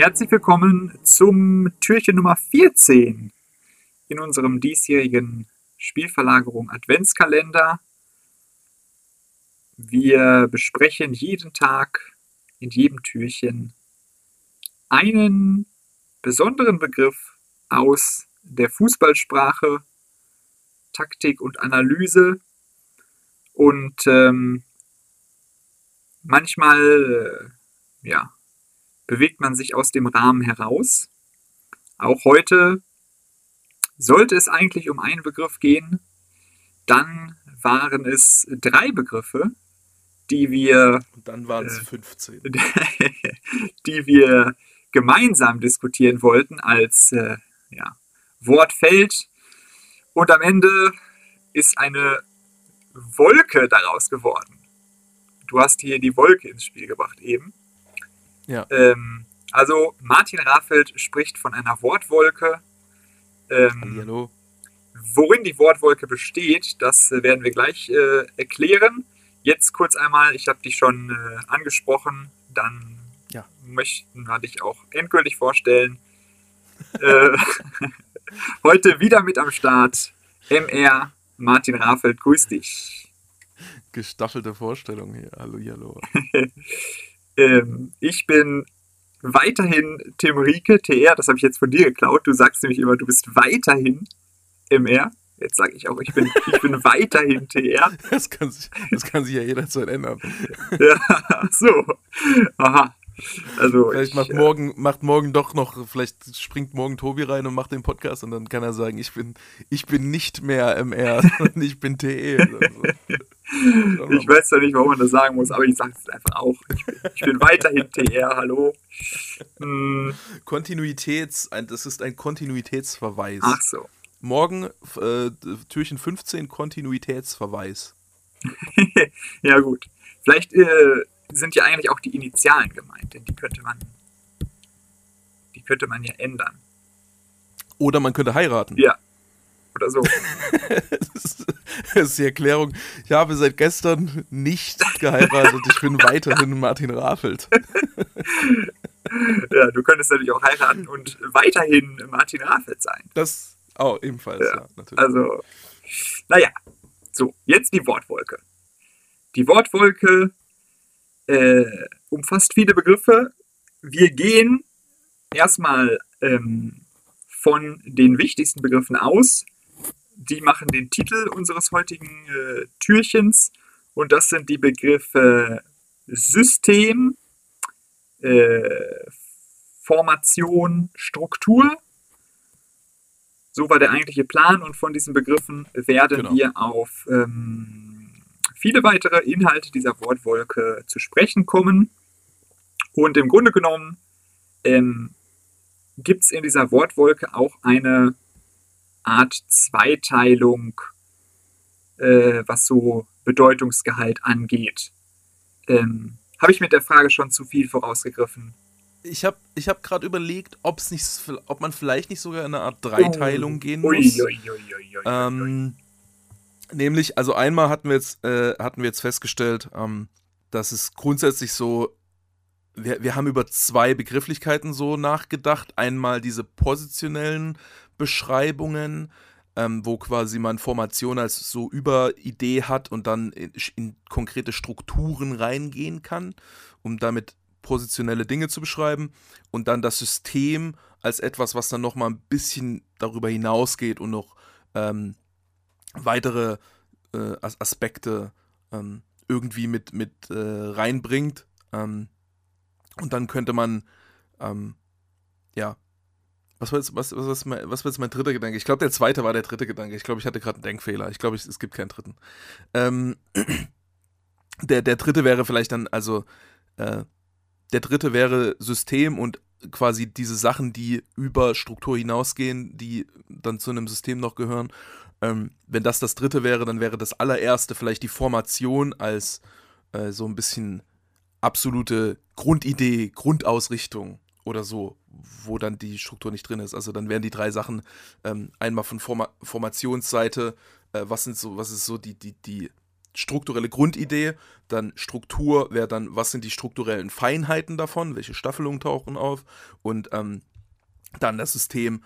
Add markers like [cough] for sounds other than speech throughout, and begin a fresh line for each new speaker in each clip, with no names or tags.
Herzlich willkommen zum Türchen Nummer 14 in unserem diesjährigen Spielverlagerung Adventskalender. Wir besprechen jeden Tag in jedem Türchen einen besonderen Begriff aus der Fußballsprache, Taktik und Analyse. Und ähm, manchmal äh, ja, bewegt man sich aus dem Rahmen heraus. Auch heute sollte es eigentlich um einen Begriff gehen. Dann waren es drei Begriffe, die wir.
Und dann waren es äh, 15. [laughs]
die wir gemeinsam diskutieren wollten als äh, ja, Wortfeld. Und am Ende ist eine Wolke daraus geworden. Du hast hier die Wolke ins Spiel gebracht eben. Ja. Ähm, also Martin Raffelt spricht von einer Wortwolke. Ähm,
Hallo.
Worin die Wortwolke besteht, das äh, werden wir gleich äh, erklären. Jetzt kurz einmal, ich habe dich schon äh, angesprochen, dann ja. möchten wir dich auch endgültig vorstellen. äh, [laughs] heute wieder mit am Start MR Martin Raffelt, grüß dich.
Gestaffelte Vorstellung hier. Hallo, hallo. [laughs]
ähm, ich bin weiterhin Tim Rieke, TR, das habe ich jetzt von dir geklaut. Du sagst nämlich immer, du bist weiterhin MR. Jetzt sage ich auch, ich bin, ich bin [laughs] weiterhin TR.
Das kann, sich, das kann sich ja jederzeit ändern.
ja, [laughs] so. Aha. [laughs] Also
vielleicht
ich,
macht, morgen, macht morgen doch noch, vielleicht springt morgen Tobi rein und macht den Podcast und dann kann er sagen, ich bin, ich bin nicht mehr MR, [laughs] sondern ich bin TE.
So. [laughs] ich weiß ja nicht, warum man das sagen muss, aber ich sage es einfach auch. Ich bin, ich bin weiterhin TR, hallo.
Hm. Kontinuitäts, das ist ein Kontinuitätsverweis.
Ach so.
Morgen äh, Türchen 15 Kontinuitätsverweis.
ja gut. Vielleicht äh, sind ja eigentlich auch die Initialen gemeint, denn die könnte man, die könnte man ja ändern.
Oder man könnte heiraten.
Ja. Oder so. [laughs]
das ist die Erklärung. Ich habe seit gestern nicht geheiratet. Ich bin weiterhin Martin Raffelt.
ja, du könntest natürlich auch heiraten und weiterhin Martin Raffelt sein.
Das auch ebenfalls, ja, ja
natürlich. Also, naja. So, jetzt die Wortwolke. Die Wortwolke äh, umfasst viele Begriffe. Wir gehen erstmal ähm, von den wichtigsten Begriffen aus. Die machen den Titel unseres heutigen äh, Türchens und das sind die Begriffe System, äh, Formation, Struktur. So war der eigentliche Plan und von diesen Begriffen werden genau. wir auf ähm, viele weitere Inhalte dieser Wortwolke zu sprechen kommen. Und im Grunde genommen ähm, gibt es in dieser Wortwolke auch eine Art Zweiteilung, äh, was so Bedeutungsgehalt angeht. Ähm, habe ich mit der Frage schon zu viel vorausgegriffen?
Ich habe ich hab gerade überlegt, ob's nicht, ob man vielleicht nicht sogar in eine Art Dreiteilung oh. gehen muss. Ui, ui, ui, ähm, Nämlich, also einmal hatten wir jetzt, äh, hatten wir jetzt festgestellt, ähm, dass es grundsätzlich so, wir, wir haben über zwei Begrifflichkeiten so nachgedacht. Einmal diese positionellen Beschreibungen, ähm, wo quasi man Formation als so Überidee hat und dann in, in konkrete Strukturen reingehen kann, um damit positionelle Dinge zu beschreiben. Und dann das System als etwas, was dann nochmal ein bisschen darüber hinausgeht und noch ähm, weitere äh, Aspekte ähm, irgendwie mit, mit äh, reinbringt. Ähm, und dann könnte man, ähm, ja, was war, jetzt, was, was, was, mein, was war jetzt mein dritter Gedanke? Ich glaube, der zweite war der dritte Gedanke. Ich glaube, ich hatte gerade einen Denkfehler. Ich glaube, es gibt keinen dritten. Ähm, [clears throat] der, der dritte wäre vielleicht dann, also, äh, der dritte wäre System und quasi diese Sachen, die über Struktur hinausgehen, die dann zu einem System noch gehören. Ähm, wenn das das dritte wäre, dann wäre das allererste vielleicht die Formation als äh, so ein bisschen absolute Grundidee, Grundausrichtung oder so, wo dann die Struktur nicht drin ist. Also dann wären die drei Sachen ähm, einmal von Forma Formationsseite, äh, was sind so, was ist so die, die, die strukturelle Grundidee, dann Struktur wäre dann, was sind die strukturellen Feinheiten davon, welche Staffelungen tauchen auf? Und ähm, dann das System,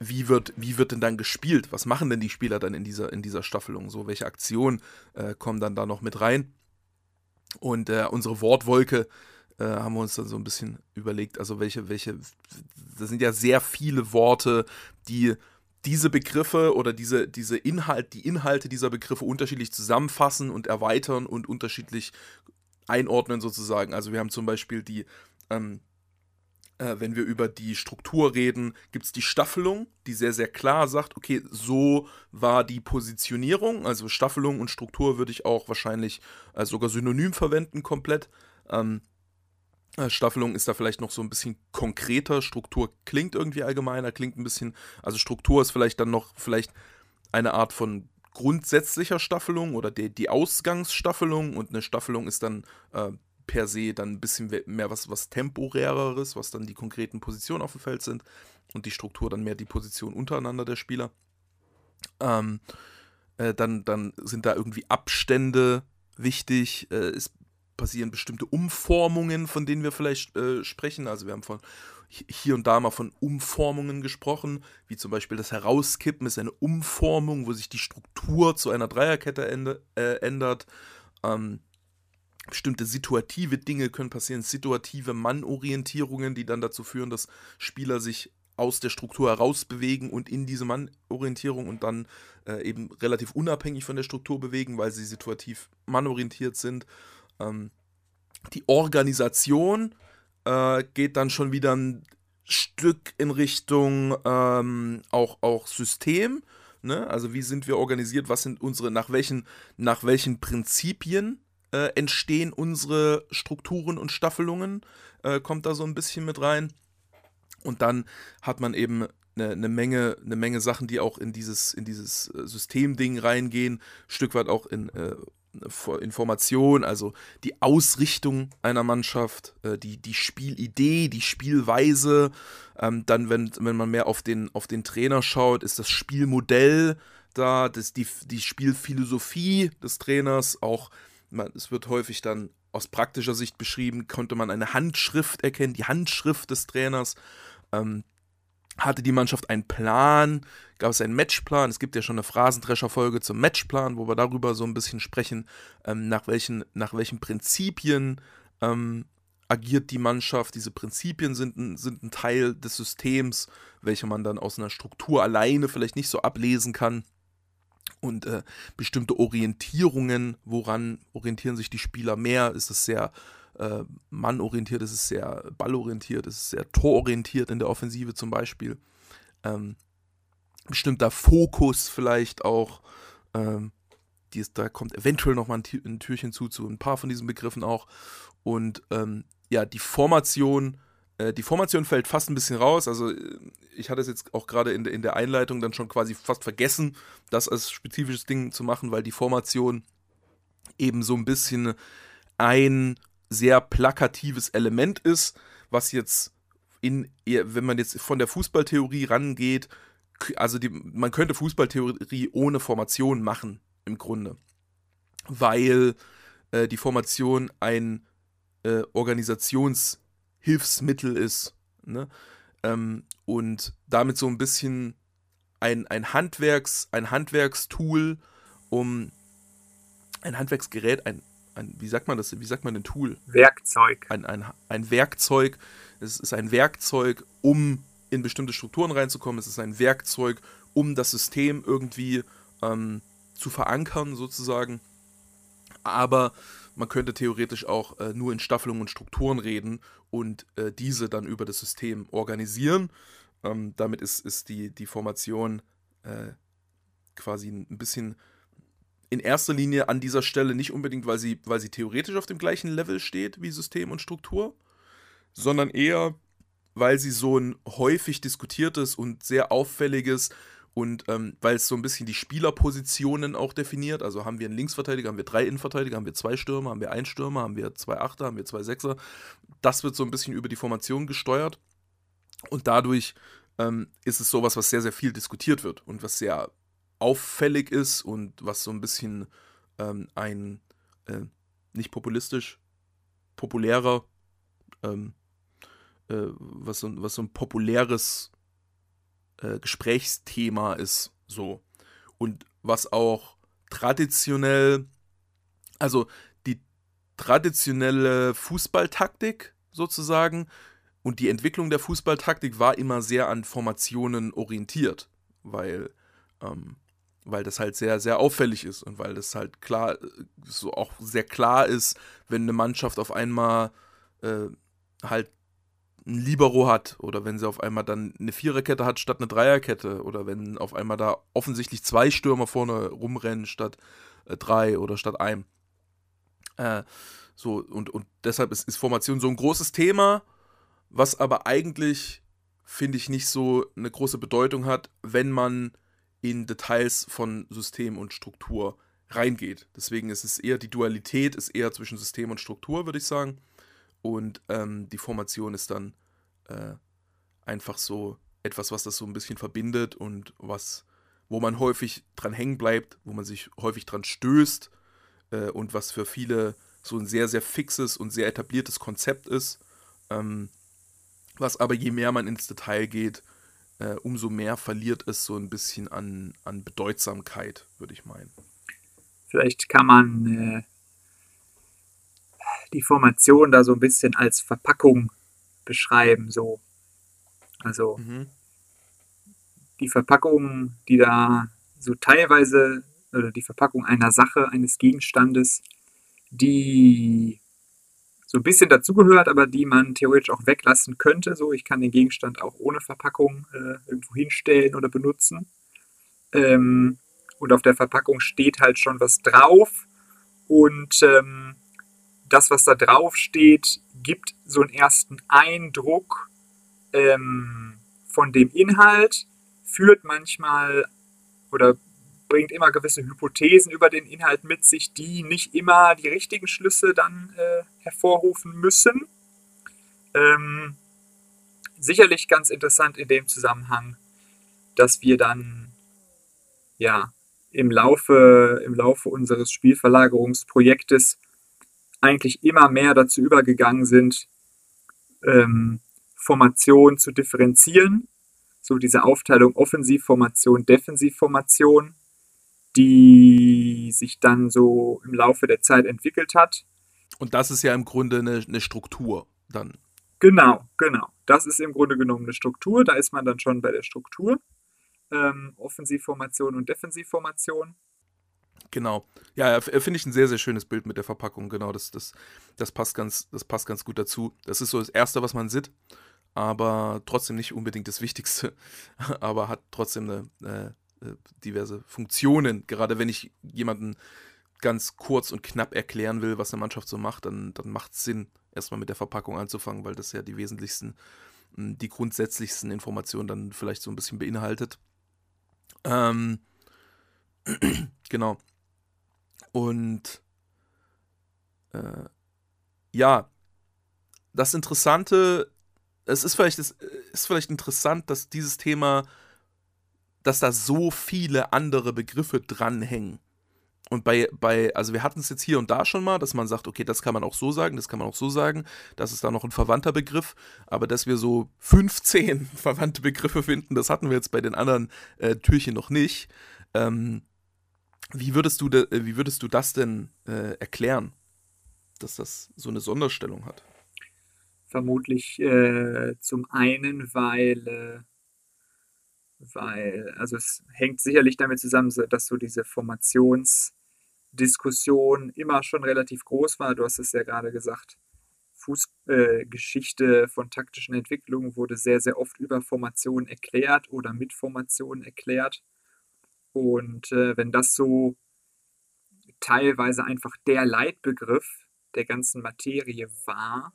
wie, wird, wie wird denn dann gespielt, was machen denn die Spieler dann in dieser, in dieser Staffelung, so welche Aktionen äh, kommen dann da noch mit rein? Und äh, unsere Wortwolke äh, haben wir uns dann so ein bisschen überlegt, also welche, welche, das sind ja sehr viele Worte, die diese Begriffe oder diese, diese Inhalt, die Inhalte dieser Begriffe unterschiedlich zusammenfassen und erweitern und unterschiedlich einordnen sozusagen. Also wir haben zum Beispiel die, ähm, äh, wenn wir über die Struktur reden, gibt es die Staffelung, die sehr, sehr klar sagt, okay, so war die Positionierung. Also Staffelung und Struktur würde ich auch wahrscheinlich äh, sogar synonym verwenden komplett. Ähm, äh, Staffelung ist da vielleicht noch so ein bisschen konkreter. Struktur klingt irgendwie allgemeiner, klingt ein bisschen, also Struktur ist vielleicht dann noch vielleicht eine Art von grundsätzlicher Staffelung oder die, die Ausgangsstaffelung und eine Staffelung ist dann äh, per se dann ein bisschen mehr was, was temporäreres, was dann die konkreten Positionen auf dem Feld sind und die Struktur dann mehr die Position untereinander der Spieler. Ähm, äh, dann, dann sind da irgendwie Abstände wichtig. Äh, es passieren bestimmte Umformungen, von denen wir vielleicht äh, sprechen. Also wir haben von hier und da mal von Umformungen gesprochen, wie zum Beispiel das Herauskippen ist eine Umformung, wo sich die Struktur zu einer Dreierkette äh, ändert. Ähm, bestimmte situative Dinge können passieren, situative Mannorientierungen, die dann dazu führen, dass Spieler sich aus der Struktur herausbewegen und in diese Mannorientierung und dann äh, eben relativ unabhängig von der Struktur bewegen, weil sie situativ mannorientiert sind. Ähm, die Organisation äh, geht dann schon wieder ein Stück in Richtung ähm, auch, auch System. Ne? Also wie sind wir organisiert, was sind unsere, nach welchen, nach welchen Prinzipien äh, entstehen unsere Strukturen und Staffelungen, äh, kommt da so ein bisschen mit rein. Und dann hat man eben eine, eine, Menge, eine Menge Sachen, die auch in dieses, in dieses äh, Systemding reingehen, Stück weit auch in äh, Information, also die Ausrichtung einer Mannschaft, äh, die, die Spielidee, die Spielweise. Ähm, dann, wenn, wenn man mehr auf den, auf den Trainer schaut, ist das Spielmodell da, das, die, die Spielphilosophie des Trainers. Auch, man, es wird häufig dann aus praktischer Sicht beschrieben, konnte man eine Handschrift erkennen, die Handschrift des Trainers. Ähm, hatte die Mannschaft einen Plan, gab es einen Matchplan. Es gibt ja schon eine Phrasendrescher-Folge zum Matchplan, wo wir darüber so ein bisschen sprechen, ähm, nach, welchen, nach welchen Prinzipien ähm, agiert die Mannschaft. Diese Prinzipien sind ein, sind ein Teil des Systems, welche man dann aus einer Struktur alleine vielleicht nicht so ablesen kann. Und äh, bestimmte Orientierungen, woran orientieren sich die Spieler mehr? Ist es sehr äh, mannorientiert, ist es sehr ballorientiert, ist es sehr tororientiert in der Offensive zum Beispiel. Ähm, bestimmter Fokus vielleicht auch. Ähm, die da kommt eventuell nochmal ein, ein Türchen zu, zu ein paar von diesen Begriffen auch. Und ähm, ja, die Formation, die Formation fällt fast ein bisschen raus. Also äh, ich hatte es jetzt auch gerade in, in der Einleitung dann schon quasi fast vergessen, das als spezifisches Ding zu machen, weil die Formation eben so ein bisschen ein sehr plakatives Element ist, was jetzt in, wenn man jetzt von der Fußballtheorie rangeht, also die, man könnte Fußballtheorie ohne Formation machen, im Grunde. Weil äh, die Formation ein äh, Organisationshilfsmittel ist. Ne? Ähm, und damit so ein bisschen ein, ein, Handwerks, ein Handwerkstool, um ein Handwerksgerät, ein ein, wie sagt man das, wie sagt man ein Tool?
Werkzeug.
Ein, ein, ein Werkzeug. Es ist ein Werkzeug, um in bestimmte Strukturen reinzukommen. Es ist ein Werkzeug, um das System irgendwie ähm, zu verankern, sozusagen. Aber man könnte theoretisch auch äh, nur in Staffelungen und Strukturen reden und äh, diese dann über das System organisieren. Ähm, damit ist, ist die, die Formation äh, quasi ein bisschen in erster Linie an dieser Stelle nicht unbedingt, weil sie, weil sie theoretisch auf dem gleichen Level steht wie System und Struktur, sondern eher, weil sie so ein häufig diskutiertes und sehr auffälliges und ähm, weil es so ein bisschen die Spielerpositionen auch definiert. Also haben wir einen Linksverteidiger, haben wir drei Innenverteidiger, haben wir zwei Stürmer, haben wir einen Stürmer, haben wir zwei Achter, haben wir zwei Sechser. Das wird so ein bisschen über die Formation gesteuert. Und dadurch ähm, ist es sowas, was sehr, sehr viel diskutiert wird und was sehr auffällig ist und was so ein bisschen ähm, ein äh, nicht populistisch, populärer, ähm, äh, was, so, was so ein populäres äh, Gesprächsthema ist, so. Und was auch traditionell, also die traditionelle Fußballtaktik sozusagen und die Entwicklung der Fußballtaktik war immer sehr an Formationen orientiert, weil ähm, weil das halt sehr, sehr auffällig ist und weil das halt klar, so auch sehr klar ist, wenn eine Mannschaft auf einmal äh, halt ein Libero hat oder wenn sie auf einmal dann eine Viererkette hat statt eine Dreierkette oder wenn auf einmal da offensichtlich zwei Stürmer vorne rumrennen statt äh, drei oder statt einem. Äh, so, und, und deshalb ist, ist Formation so ein großes Thema, was aber eigentlich, finde ich, nicht so eine große Bedeutung hat, wenn man in Details von System und Struktur reingeht. Deswegen ist es eher die Dualität, ist eher zwischen System und Struktur, würde ich sagen. Und ähm, die Formation ist dann äh, einfach so etwas, was das so ein bisschen verbindet und was, wo man häufig dran hängen bleibt, wo man sich häufig dran stößt äh, und was für viele so ein sehr, sehr fixes und sehr etabliertes Konzept ist. Ähm, was aber je mehr man ins Detail geht, äh, umso mehr verliert es so ein bisschen an, an Bedeutsamkeit, würde ich meinen.
Vielleicht kann man äh, die Formation da so ein bisschen als Verpackung beschreiben, so. Also mhm. die Verpackung, die da so teilweise, oder die Verpackung einer Sache, eines Gegenstandes, die so ein bisschen dazugehört, aber die man theoretisch auch weglassen könnte. So, ich kann den Gegenstand auch ohne Verpackung äh, irgendwo hinstellen oder benutzen. Ähm, und auf der Verpackung steht halt schon was drauf. Und ähm, das, was da drauf steht, gibt so einen ersten Eindruck ähm, von dem Inhalt, führt manchmal oder bringt immer gewisse Hypothesen über den Inhalt mit sich, die nicht immer die richtigen Schlüsse dann äh, hervorrufen müssen. Ähm, sicherlich ganz interessant in dem Zusammenhang, dass wir dann ja im Laufe, im Laufe unseres Spielverlagerungsprojektes eigentlich immer mehr dazu übergegangen sind, ähm, Formation zu differenzieren. So diese Aufteilung Offensivformation, Defensivformation die sich dann so im Laufe der Zeit entwickelt hat.
Und das ist ja im Grunde eine, eine Struktur dann.
Genau, genau. Das ist im Grunde genommen eine Struktur. Da ist man dann schon bei der Struktur. Ähm, Offensivformation und Defensivformation.
Genau. Ja, finde ich ein sehr, sehr schönes Bild mit der Verpackung. Genau, das, das, das, passt ganz, das passt ganz gut dazu. Das ist so das Erste, was man sieht, aber trotzdem nicht unbedingt das Wichtigste. [laughs] aber hat trotzdem eine, äh, äh, diverse Funktionen. Gerade wenn ich jemanden ganz kurz und knapp erklären will, was eine Mannschaft so macht, dann, dann macht es Sinn, erstmal mit der Verpackung anzufangen, weil das ja die wesentlichsten, hm, die grundsätzlichsten Informationen dann vielleicht so ein bisschen beinhaltet. Ähm, [clears throat] genau. Und äh, ja, das Interessante, es ist vielleicht, es ist vielleicht interessant, dass dieses Thema dass da so viele andere Begriffe dranhängen. Und bei, bei, also wir hatten es jetzt hier und da schon mal, dass man sagt, okay, das kann man auch so sagen, das kann man auch so sagen, das ist da noch ein verwandter Begriff, aber dass wir so 15 [laughs] verwandte Begriffe finden, das hatten wir jetzt bei den anderen äh, Türchen noch nicht. Ähm, wie, würdest du de, wie würdest du das denn äh, erklären, dass das so eine Sonderstellung hat?
Vermutlich äh, zum einen, weil äh, weil, also es hängt sicherlich damit zusammen, dass so diese Formationsdiskussion immer schon relativ groß war. Du hast es ja gerade gesagt. Fußgeschichte äh, von taktischen Entwicklungen wurde sehr, sehr oft über Formationen erklärt oder mit Formationen erklärt. Und äh, wenn das so teilweise einfach der Leitbegriff der ganzen Materie war,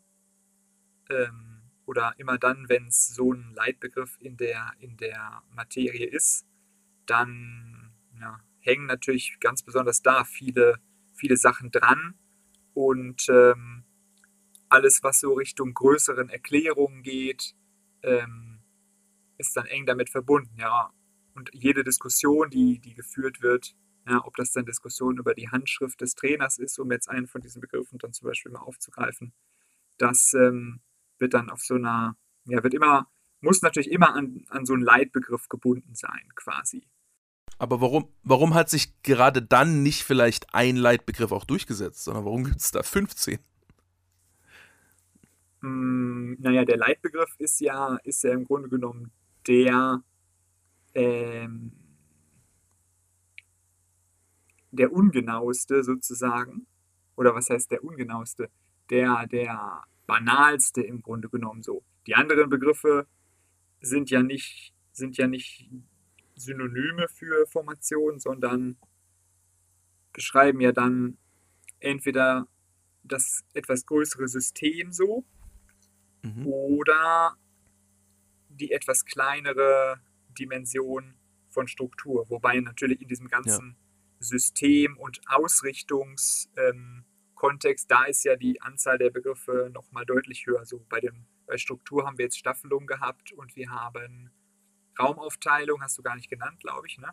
ähm, oder immer dann, wenn es so ein Leitbegriff in der, in der Materie ist, dann ja, hängen natürlich ganz besonders da viele, viele Sachen dran und ähm, alles, was so Richtung größeren Erklärungen geht, ähm, ist dann eng damit verbunden, ja. Und jede Diskussion, die, die geführt wird, Ja, ob das dann Diskussion über die Handschrift des Trainers ist, um jetzt einen von diesen Begriffen dann zum Beispiel mal aufzugreifen. Das ähm, wird dann auf so einer, ja, wird immer, muss natürlich immer an, an so einen Leitbegriff gebunden sein, quasi.
Aber warum, warum hat sich gerade dann nicht vielleicht ein Leitbegriff auch durchgesetzt, sondern warum gibt es da 15?
Hm, naja, der Leitbegriff ist ja, ist ja im Grunde genommen der, ähm, der ungenaueste sozusagen. Oder was heißt der ungenaueste? Der, der banalste im Grunde genommen so. Die anderen Begriffe sind ja nicht, sind ja nicht Synonyme für Formation, sondern beschreiben ja dann entweder das etwas größere System so mhm. oder die etwas kleinere Dimension von Struktur. Wobei natürlich in diesem ganzen ja. System- und Ausrichtungskontext, ähm, da ist ja die Anzahl der Begriffe nochmal deutlich höher. So bei, dem, bei Struktur haben wir jetzt Staffelung gehabt und wir haben Raumaufteilung hast du gar nicht genannt, glaube ich, ne?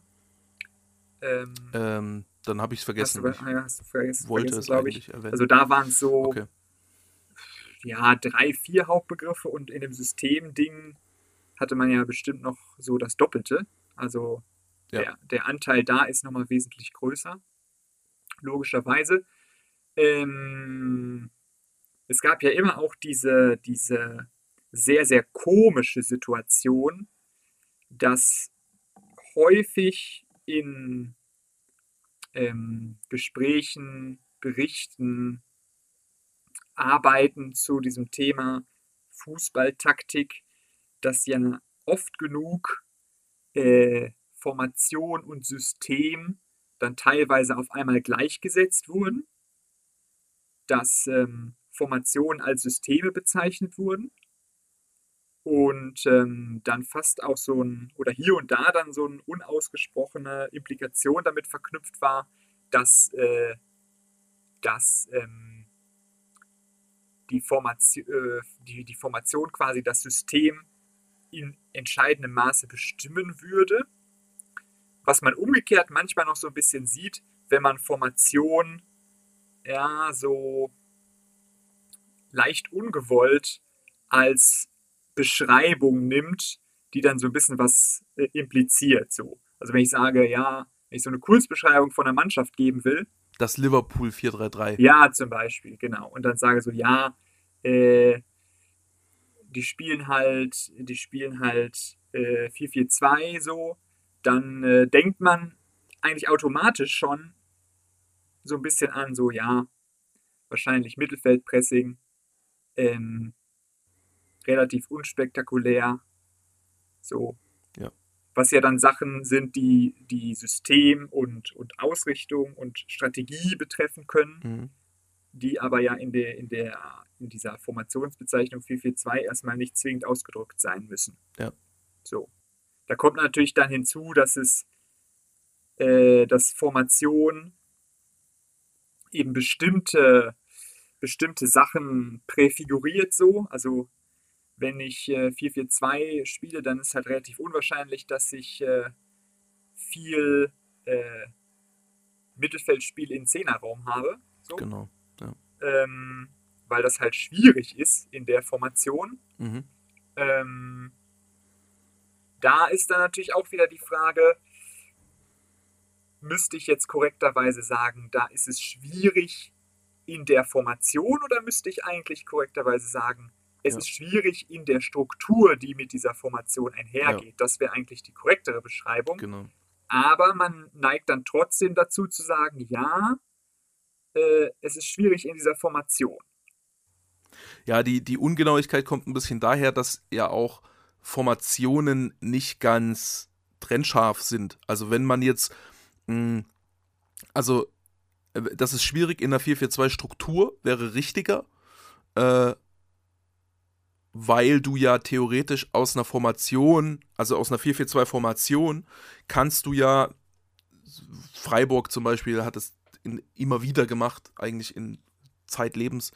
Ähm, ähm, dann habe ich es vergessen.
Hast du, ja, hast du vergessen, Wollte vergessen, glaube ich. Erwähnen. Also da waren es so okay. ja, drei, vier Hauptbegriffe und in dem Systemding hatte man ja bestimmt noch so das Doppelte. Also ja. der, der Anteil da ist nochmal wesentlich größer. Logischerweise. Ähm, es gab ja immer auch diese, diese sehr, sehr komische Situation, dass häufig in ähm, Gesprächen, Berichten, Arbeiten zu diesem Thema Fußballtaktik, dass ja oft genug äh, Formation und System dann teilweise auf einmal gleichgesetzt wurden, dass ähm, Formationen als Systeme bezeichnet wurden und ähm, dann fast auch so ein, oder hier und da dann so eine unausgesprochene Implikation damit verknüpft war, dass, äh, dass ähm, die, Formation, äh, die, die Formation quasi das System in entscheidendem Maße bestimmen würde. Was man umgekehrt manchmal noch so ein bisschen sieht, wenn man Formation ja so leicht ungewollt als Beschreibung nimmt, die dann so ein bisschen was äh, impliziert. So. Also wenn ich sage, ja, wenn ich so eine Kurzbeschreibung von einer Mannschaft geben will.
Das Liverpool 433.
Ja, zum Beispiel, genau. Und dann sage so, ja, äh, die spielen halt, die spielen halt äh, 442 so, dann äh, denkt man eigentlich automatisch schon so ein bisschen an, so ja, wahrscheinlich Mittelfeldpressing, ähm, relativ unspektakulär. So. Ja. Was ja dann Sachen sind, die, die System und, und Ausrichtung und Strategie betreffen können, mhm. Die aber ja in, der, in, der, in dieser Formationsbezeichnung 442 erstmal nicht zwingend ausgedrückt sein müssen.
Ja.
So. Da kommt natürlich dann hinzu, dass es äh, dass Formation eben bestimmte, bestimmte Sachen präfiguriert so. Also wenn ich äh, 4-4-2 spiele, dann ist halt relativ unwahrscheinlich, dass ich äh, viel äh, Mittelfeldspiel in Zehnerraum habe.
So. Genau.
Ähm, weil das halt schwierig ist in der Formation. Mhm. Ähm, da ist dann natürlich auch wieder die Frage, müsste ich jetzt korrekterweise sagen, da ist es schwierig in der Formation oder müsste ich eigentlich korrekterweise sagen, es ja. ist schwierig in der Struktur, die mit dieser Formation einhergeht. Ja. Das wäre eigentlich die korrektere Beschreibung.
Genau.
Aber man neigt dann trotzdem dazu zu sagen, ja, äh, es ist schwierig in dieser Formation.
Ja, die, die Ungenauigkeit kommt ein bisschen daher, dass ja auch Formationen nicht ganz trennscharf sind. Also wenn man jetzt, mh, hm, also äh, das ist schwierig in der 442 Struktur, wäre richtiger. Äh, weil du ja theoretisch aus einer Formation, also aus einer 4-4-2-Formation, kannst du ja, Freiburg zum Beispiel hat es in, immer wieder gemacht, eigentlich in Zeitlebens,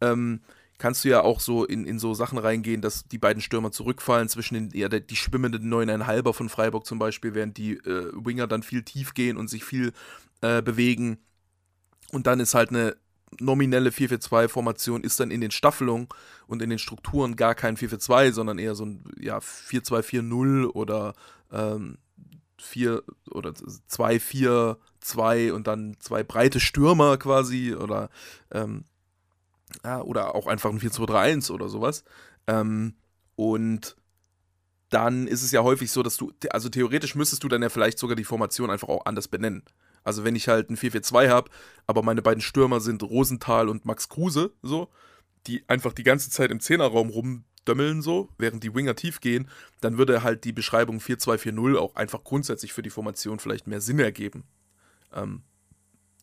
ähm, kannst du ja auch so in, in so Sachen reingehen, dass die beiden Stürmer zurückfallen zwischen den, ja, die schwimmenden neuneinhalber von Freiburg zum Beispiel, während die äh, Winger dann viel tief gehen und sich viel äh, bewegen. Und dann ist halt eine nominelle 4-4-2-Formation ist dann in den Staffelungen und in den Strukturen gar kein 4-4-2, sondern eher so ein ja, 4-2-4-0 oder ähm, 4 oder 2-4-2 und dann zwei breite Stürmer quasi oder ähm, ja, oder auch einfach ein 4-2-3-1 oder sowas. Ähm, und dann ist es ja häufig so, dass du, also theoretisch müsstest du dann ja vielleicht sogar die Formation einfach auch anders benennen. Also wenn ich halt ein 4-4-2 habe, aber meine beiden Stürmer sind Rosenthal und Max Kruse, so, die einfach die ganze Zeit im Zehnerraum rumdömmeln, so, während die Winger tief gehen, dann würde halt die Beschreibung 4-2-4-0 auch einfach grundsätzlich für die Formation vielleicht mehr Sinn ergeben. Ähm,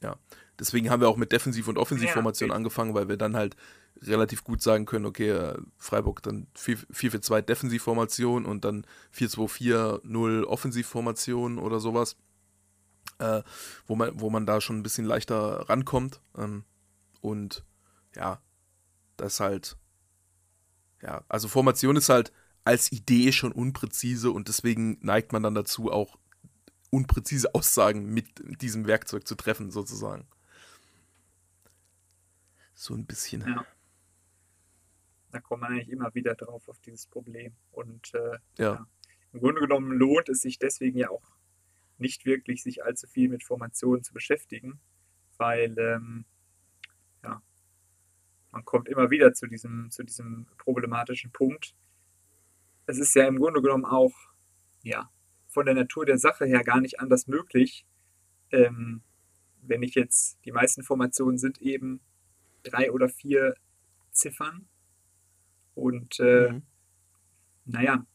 ja, deswegen haben wir auch mit Defensiv- und Offensivformation ja, angefangen, weil wir dann halt relativ gut sagen können, okay, äh, Freiburg dann 4-4-2 Defensivformation und dann 4-2-4-0 Offensivformation oder sowas äh, wo, man, wo man da schon ein bisschen leichter rankommt. Ähm, und ja, das ist halt, ja, also Formation ist halt als Idee schon unpräzise und deswegen neigt man dann dazu, auch unpräzise [laughs] Aussagen mit diesem Werkzeug zu treffen, sozusagen. So ein bisschen. Ja.
Da kommt man eigentlich immer wieder drauf auf dieses Problem. Und äh, ja. ja. im Grunde genommen lohnt es sich deswegen ja auch nicht wirklich sich allzu viel mit Formationen zu beschäftigen, weil ähm, man kommt immer wieder zu diesem, zu diesem problematischen Punkt. Es ist ja im Grunde genommen auch ja, von der Natur der Sache her gar nicht anders möglich, ähm, wenn ich jetzt, die meisten Formationen sind eben drei oder vier Ziffern und äh, mhm. naja,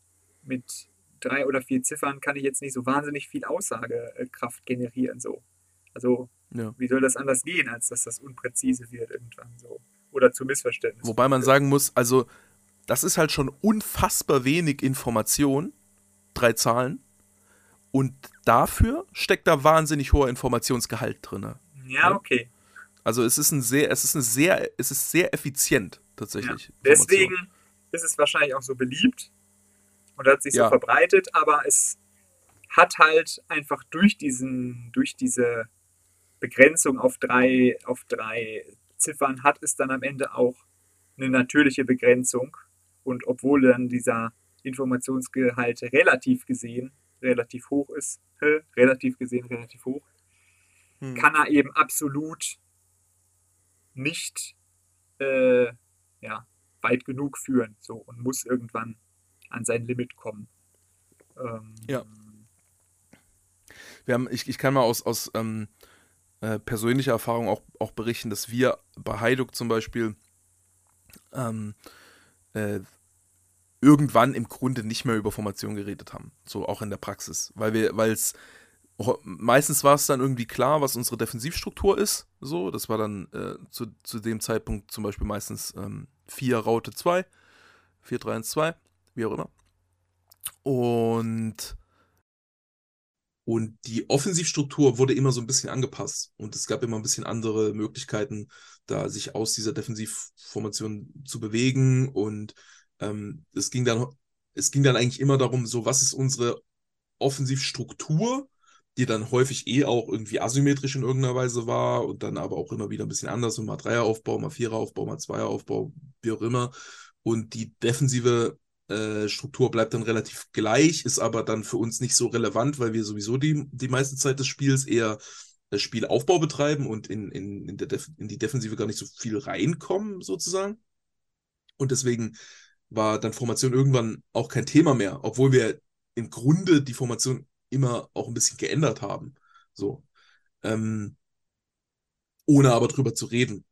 mit drei oder vier Ziffern kann ich jetzt nicht so wahnsinnig viel Aussagekraft generieren. So. Also ja. wie soll das anders gehen, als dass das unpräzise wird irgendwann so. Oder zu Missverständnissen.
Wobei man sagen muss, also das ist halt schon unfassbar wenig Information, drei Zahlen. Und dafür steckt da wahnsinnig hoher Informationsgehalt drin.
Ja, okay.
Also es ist ein sehr, es ist ein sehr, es ist sehr effizient tatsächlich. Ja.
Deswegen ist es wahrscheinlich auch so beliebt, und hat sich ja. so verbreitet, aber es hat halt einfach durch diesen, durch diese Begrenzung auf drei, auf drei Ziffern hat es dann am Ende auch eine natürliche Begrenzung. Und obwohl dann dieser Informationsgehalt relativ gesehen relativ hoch ist, relativ gesehen relativ hoch, hm. kann er eben absolut nicht äh, ja, weit genug führen so, und muss irgendwann an sein Limit kommen. Ähm,
ja. Wir haben, ich, ich kann mal aus, aus ähm, äh, persönlicher Erfahrung auch, auch berichten, dass wir bei Heiduk zum Beispiel ähm, äh, irgendwann im Grunde nicht mehr über Formation geredet haben. So auch in der Praxis. Weil wir, weil es meistens war es dann irgendwie klar, was unsere Defensivstruktur ist. So, das war dann äh, zu, zu dem Zeitpunkt zum Beispiel meistens ähm, 4 Raute 2, 4, 3, 1, 2 wie auch immer. Und, und die Offensivstruktur wurde immer so ein bisschen angepasst. Und es gab immer ein bisschen andere Möglichkeiten, da sich aus dieser Defensivformation zu bewegen. Und ähm, es ging dann es ging dann eigentlich immer darum, so was ist unsere Offensivstruktur, die dann häufig eh auch irgendwie asymmetrisch in irgendeiner Weise war und dann aber auch immer wieder ein bisschen anders. Und mal Dreieraufbau, mal Viereraufbau, mal Zweieraufbau, wie auch immer. Und die defensive äh, Struktur bleibt dann relativ gleich, ist aber dann für uns nicht so relevant, weil wir sowieso die, die meiste Zeit des Spiels eher das Spielaufbau betreiben und in, in, in, der in die Defensive gar nicht so viel reinkommen, sozusagen. Und deswegen war dann Formation irgendwann auch kein Thema mehr, obwohl wir im Grunde die Formation immer auch ein bisschen geändert haben. So. Ähm, ohne aber drüber zu reden.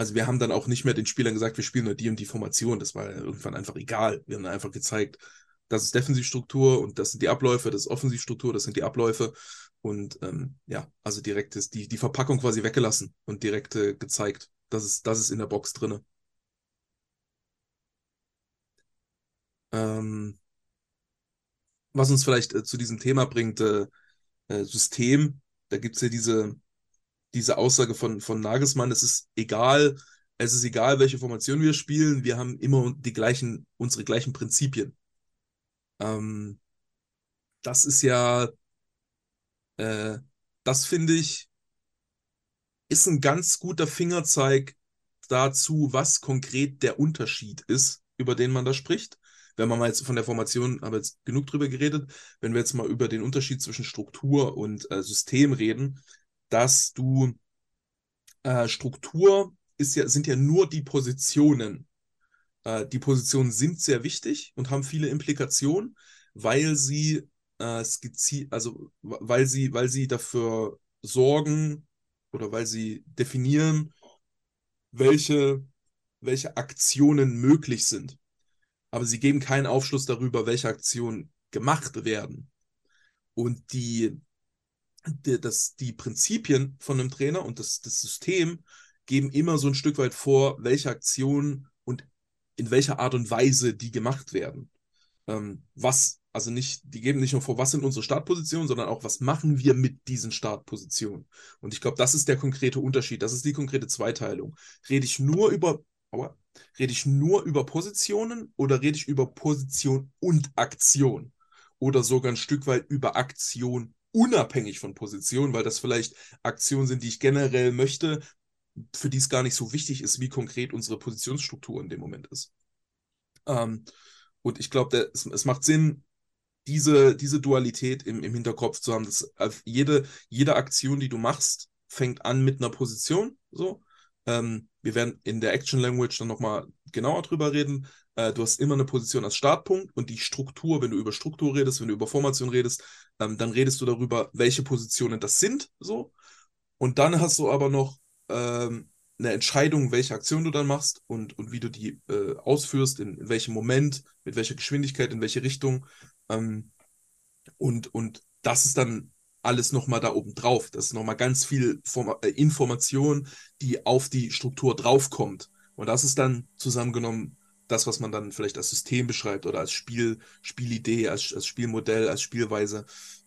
Also wir haben dann auch nicht mehr den Spielern gesagt, wir spielen nur die und die Formation. Das war irgendwann einfach egal. Wir haben einfach gezeigt, das ist Defensivstruktur und das sind die Abläufe, das ist Offensivstruktur, das sind die Abläufe. Und ähm, ja, also direkt ist die, die Verpackung quasi weggelassen und direkt äh, gezeigt, das ist, das ist in der Box drin. Ähm, was uns vielleicht äh, zu diesem Thema bringt, äh, äh System, da gibt es ja diese, diese Aussage von, von Nagelsmann, es ist egal, es ist egal, welche Formation wir spielen, wir haben immer die gleichen, unsere gleichen Prinzipien. Ähm, das ist ja, äh, das finde ich, ist ein ganz guter Fingerzeig dazu, was konkret der Unterschied ist, über den man da spricht. Wenn man mal jetzt von der Formation, haben wir jetzt genug drüber geredet, wenn wir jetzt mal über den Unterschied zwischen Struktur und äh, System reden, dass du äh, Struktur ist ja, sind ja nur die Positionen. Äh, die Positionen sind sehr wichtig und haben viele Implikationen, weil sie äh, skizzieren, also weil sie, weil sie dafür sorgen oder weil sie definieren, welche, welche Aktionen möglich sind. Aber sie geben keinen Aufschluss darüber, welche Aktionen gemacht werden. Und die, die, das, die Prinzipien von einem Trainer und das, das System geben immer so ein Stück weit vor, welche Aktionen und in welcher Art und Weise die gemacht werden. Ähm, was, also nicht, die geben nicht nur vor, was sind unsere Startpositionen, sondern auch, was machen wir mit diesen Startpositionen. Und ich glaube, das ist der konkrete Unterschied, das ist die konkrete Zweiteilung. Rede ich nur über, aua, rede ich nur über Positionen oder rede ich über Position und Aktion? Oder sogar ein Stück weit über Aktion unabhängig von Position, weil das vielleicht Aktionen sind, die ich generell möchte, für die es gar nicht so wichtig ist, wie konkret unsere Positionsstruktur in dem Moment ist. Ähm, und ich glaube, es, es, macht Sinn, diese, diese Dualität im, im Hinterkopf zu haben. Dass jede, jede Aktion, die du machst, fängt an mit einer Position. So. Ähm, wir werden in der Action Language dann nochmal genauer drüber reden. Äh, du hast immer eine Position als Startpunkt und die Struktur, wenn du über Struktur redest, wenn du über Formation redest, ähm, dann redest du darüber, welche Positionen das sind. So. Und dann hast du aber noch ähm, eine Entscheidung, welche Aktion du dann machst und, und wie du die äh, ausführst, in, in, welchem Moment, mit welcher Geschwindigkeit, in welche Richtung. Ähm, und, und das ist dann alles nochmal da oben drauf. Das ist nochmal ganz viel Form äh, Information, die auf die Struktur draufkommt. Und das ist dann zusammengenommen das, was man dann vielleicht als System beschreibt oder als Spiel, Spielidee, als, als Spielmodell, als Spielweise,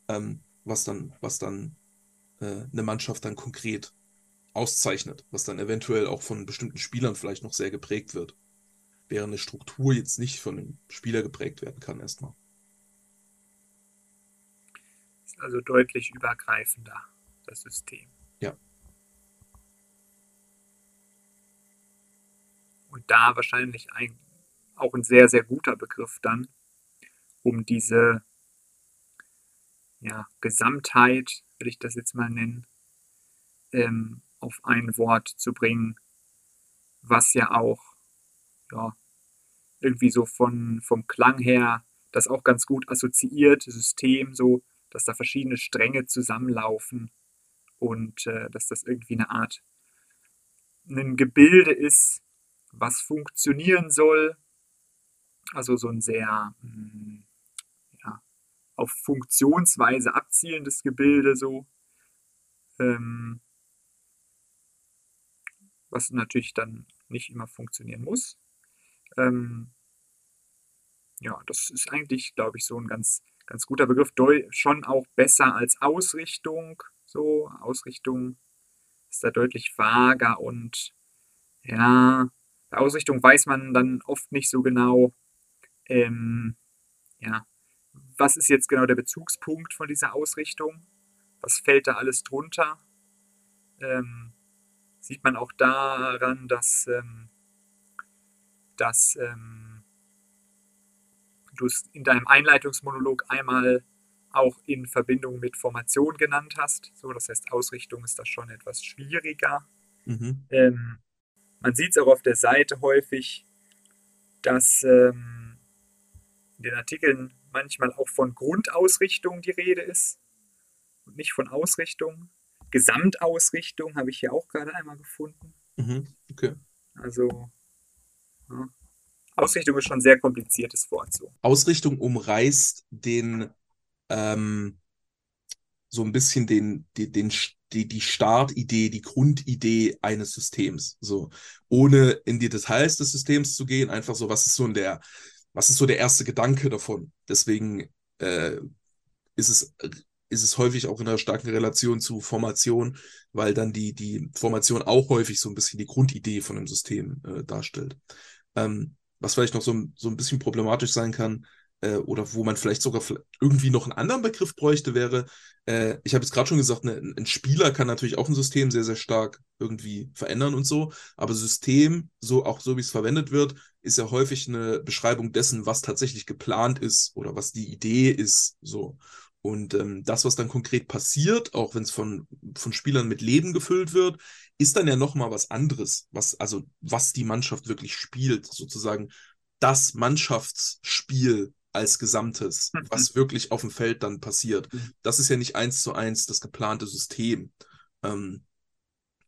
ähm, was dann, was dann äh, eine Mannschaft dann konkret auszeichnet, was dann eventuell auch von bestimmten Spielern vielleicht noch sehr geprägt wird. Während eine Struktur jetzt nicht von einem Spieler geprägt werden kann, erstmal.
Ist also deutlich übergreifender, das System.
Ja.
Und da wahrscheinlich ein, auch ein sehr, sehr guter Begriff dann, um diese ja, Gesamtheit, will ich das jetzt mal nennen, ähm, auf ein Wort zu bringen, was ja auch ja, irgendwie so von, vom Klang her das auch ganz gut assoziiert, System, so, dass da verschiedene Stränge zusammenlaufen und äh, dass das irgendwie eine Art ein Gebilde ist, was funktionieren soll. Also so ein sehr mh, hm, ja, auf Funktionsweise abzielendes Gebilde so. Ähm, was natürlich dann nicht immer funktionieren muss. Ähm, ja, das ist eigentlich, glaube ich, so ein ganz, ganz guter Begriff. Schon auch besser als Ausrichtung. So, Ausrichtung ist da deutlich vager und ja, bei Ausrichtung weiß man dann oft nicht so genau, ähm, ja, was ist jetzt genau der Bezugspunkt von dieser Ausrichtung? Was fällt da alles drunter? Ähm, sieht man auch daran, dass, ähm, dass ähm, du es in deinem Einleitungsmonolog einmal auch in Verbindung mit Formation genannt hast. So, das heißt, Ausrichtung ist da schon etwas schwieriger. Mhm. Ähm, man sieht es auch auf der Seite häufig, dass ähm, in den Artikeln manchmal auch von Grundausrichtung die Rede ist und nicht von Ausrichtung. Gesamtausrichtung habe ich hier auch gerade einmal gefunden.
Mhm, okay.
Also, ja. Ausrichtung ist schon ein sehr kompliziertes Wort. So.
Ausrichtung umreißt den, ähm, so ein bisschen den, den, den, die, die Startidee, die Grundidee eines Systems. So, ohne in die Details des Systems zu gehen, einfach so, was ist so der, was ist so der erste Gedanke davon? Deswegen äh, ist es ist es häufig auch in einer starken Relation zu Formation, weil dann die, die Formation auch häufig so ein bisschen die Grundidee von dem System äh, darstellt. Ähm, was vielleicht noch so, so ein bisschen problematisch sein kann, äh, oder wo man vielleicht sogar irgendwie noch einen anderen Begriff bräuchte, wäre, äh, ich habe jetzt gerade schon gesagt, ne, ein Spieler kann natürlich auch ein System sehr, sehr stark irgendwie verändern und so, aber System, so auch so wie es verwendet wird, ist ja häufig eine Beschreibung dessen, was tatsächlich geplant ist oder was die Idee ist, so. Und ähm, das, was dann konkret passiert, auch wenn es von, von Spielern mit Leben gefüllt wird, ist dann ja nochmal was anderes, was, also was die Mannschaft wirklich spielt, sozusagen das Mannschaftsspiel als Gesamtes, mhm. was wirklich auf dem Feld dann passiert. Mhm. Das ist ja nicht eins zu eins das geplante System. Ähm,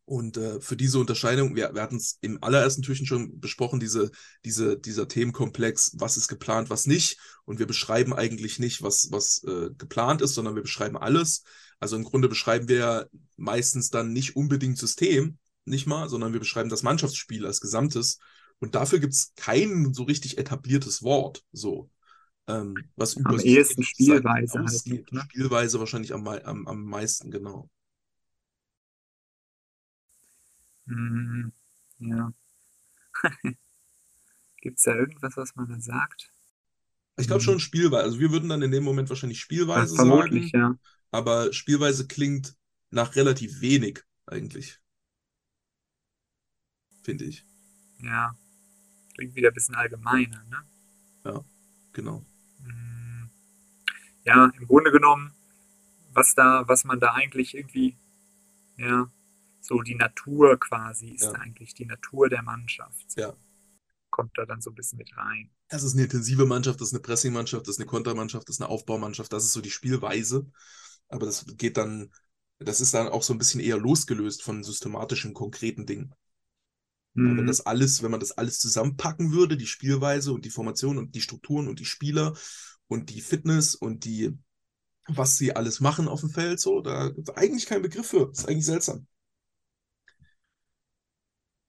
und äh, für diese Unterscheidung, wir, wir hatten es im allerersten Türchen schon besprochen, diese, diese, dieser Themenkomplex, was ist geplant, was nicht. Und wir beschreiben eigentlich nicht, was, was äh, geplant ist, sondern wir beschreiben alles. Also im Grunde beschreiben wir ja meistens dann nicht unbedingt System, nicht mal, sondern wir beschreiben das Mannschaftsspiel als Gesamtes. Und dafür gibt es kein so richtig etabliertes Wort. So. Ähm, was
über am ehesten Spielweise halt,
ne? Spielweise wahrscheinlich am, am, am meisten, genau.
Mhm. Ja. [laughs] Gibt es da irgendwas, was man da sagt?
Ich glaube mhm. schon Spielweise. Also wir würden dann in dem Moment wahrscheinlich Spielweise Ach, vermutlich, sagen. Ja. Aber Spielweise klingt nach relativ wenig eigentlich. Finde ich.
Ja. Klingt wieder ein bisschen allgemeiner, ne?
Ja, genau.
Mhm. Ja, im Grunde genommen, was da, was man da eigentlich irgendwie, ja, so die Natur quasi ist ja. eigentlich die Natur der Mannschaft.
Ja.
Kommt da dann so ein bisschen mit rein.
Das ist eine intensive Mannschaft, das ist eine Pressing-Mannschaft, das ist eine Kontermannschaft, das ist eine Aufbaumannschaft, das ist so die Spielweise. Aber das geht dann, das ist dann auch so ein bisschen eher losgelöst von systematischen, konkreten Dingen. Mhm. Wenn das alles, wenn man das alles zusammenpacken würde, die Spielweise und die Formation und die Strukturen und die Spieler und die Fitness und die, was sie alles machen auf dem Feld, so, da gibt es eigentlich keinen Begriff für. Das ist eigentlich seltsam.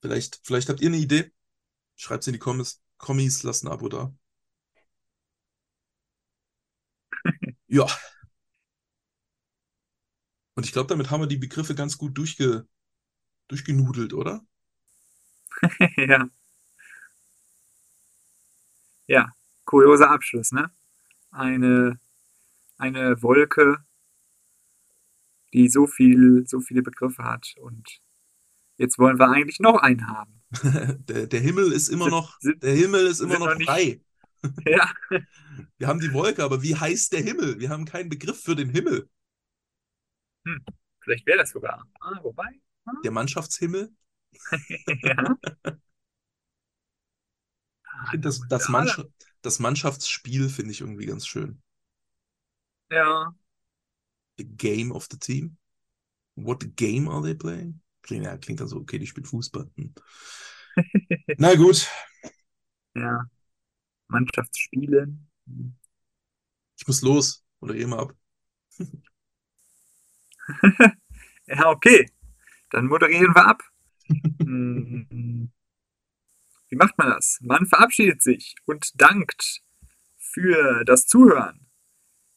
Vielleicht, vielleicht habt ihr eine Idee. Schreibt es in die Kommis, Kommis, lasst ein Abo da. [laughs] ja. Und ich glaube, damit haben wir die Begriffe ganz gut durchge, durchgenudelt, oder? [laughs]
ja. Ja, kurioser Abschluss, ne? Eine, eine Wolke, die so viel, so viele Begriffe hat und Jetzt wollen wir eigentlich noch einen haben. [laughs]
der, der Himmel ist immer noch, sind, der Himmel ist immer noch, noch frei. [laughs]
ja. [laughs]
Wir haben die Wolke, aber wie heißt der Himmel? Wir haben keinen Begriff für den Himmel.
Hm, vielleicht wäre das sogar. Ah, wobei.
Ah. Der Mannschaftshimmel? ja. Das, das, Mannschaft, das Mannschaftsspiel finde ich irgendwie ganz schön.
Ja.
The game of the team. What game are they playing? Klingt, ja, klingt dann so, okay, die spielt Fußball. Hm. [laughs] Na gut.
Ja. Mannschaftsspielen.
Ich muss los. Oder ihr mal ab. [laughs]
ja, okay. Dann moderieren wir ab. [laughs] Wie macht man das? Man verabschiedet sich und dankt für das Zuhören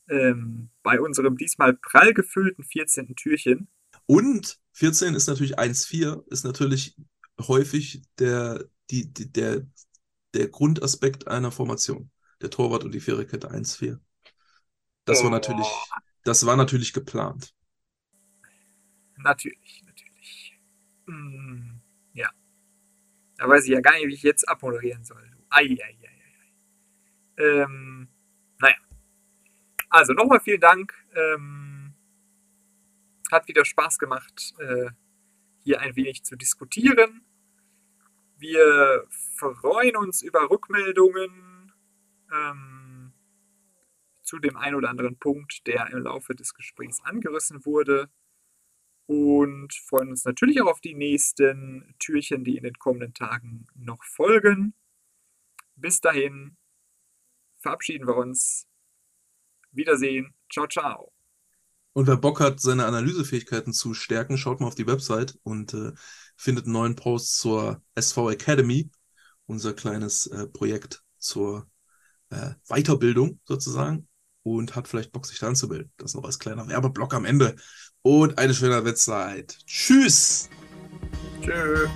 ähm, bei unserem diesmal prall gefüllten 14. Türchen.
Und 14 ist natürlich 1-4, ist natürlich häufig der, die, die, der, der Grundaspekt einer Formation. Der Torwart und die Viererkette 1-4. Das oh. war natürlich, das war natürlich geplant.
Natürlich, natürlich. Hm, ja. Da weiß ich ja gar nicht, wie ich jetzt abmoderieren soll. Eieiei. Ähm, naja. Also nochmal vielen Dank. Ähm, hat wieder Spaß gemacht, äh, hier ein wenig zu diskutieren. Wir freuen uns über Rückmeldungen ähm, zu dem einen oder anderen Punkt, der im Laufe des Gesprächs angerissen wurde. Und freuen uns natürlich auch auf die nächsten Türchen, die in den kommenden Tagen noch folgen. Bis dahin verabschieden wir uns. Wiedersehen. Ciao, ciao.
Und wer Bock hat, seine Analysefähigkeiten zu stärken, schaut mal auf die Website und äh, findet einen neuen Post zur SV Academy, unser kleines äh, Projekt zur äh, Weiterbildung sozusagen. und hat vielleicht Bock, sich da anzumelden. Das noch als kleiner Werbeblock am Ende. Und eine schöne Wettzeit. Tschüss!
Tschüss!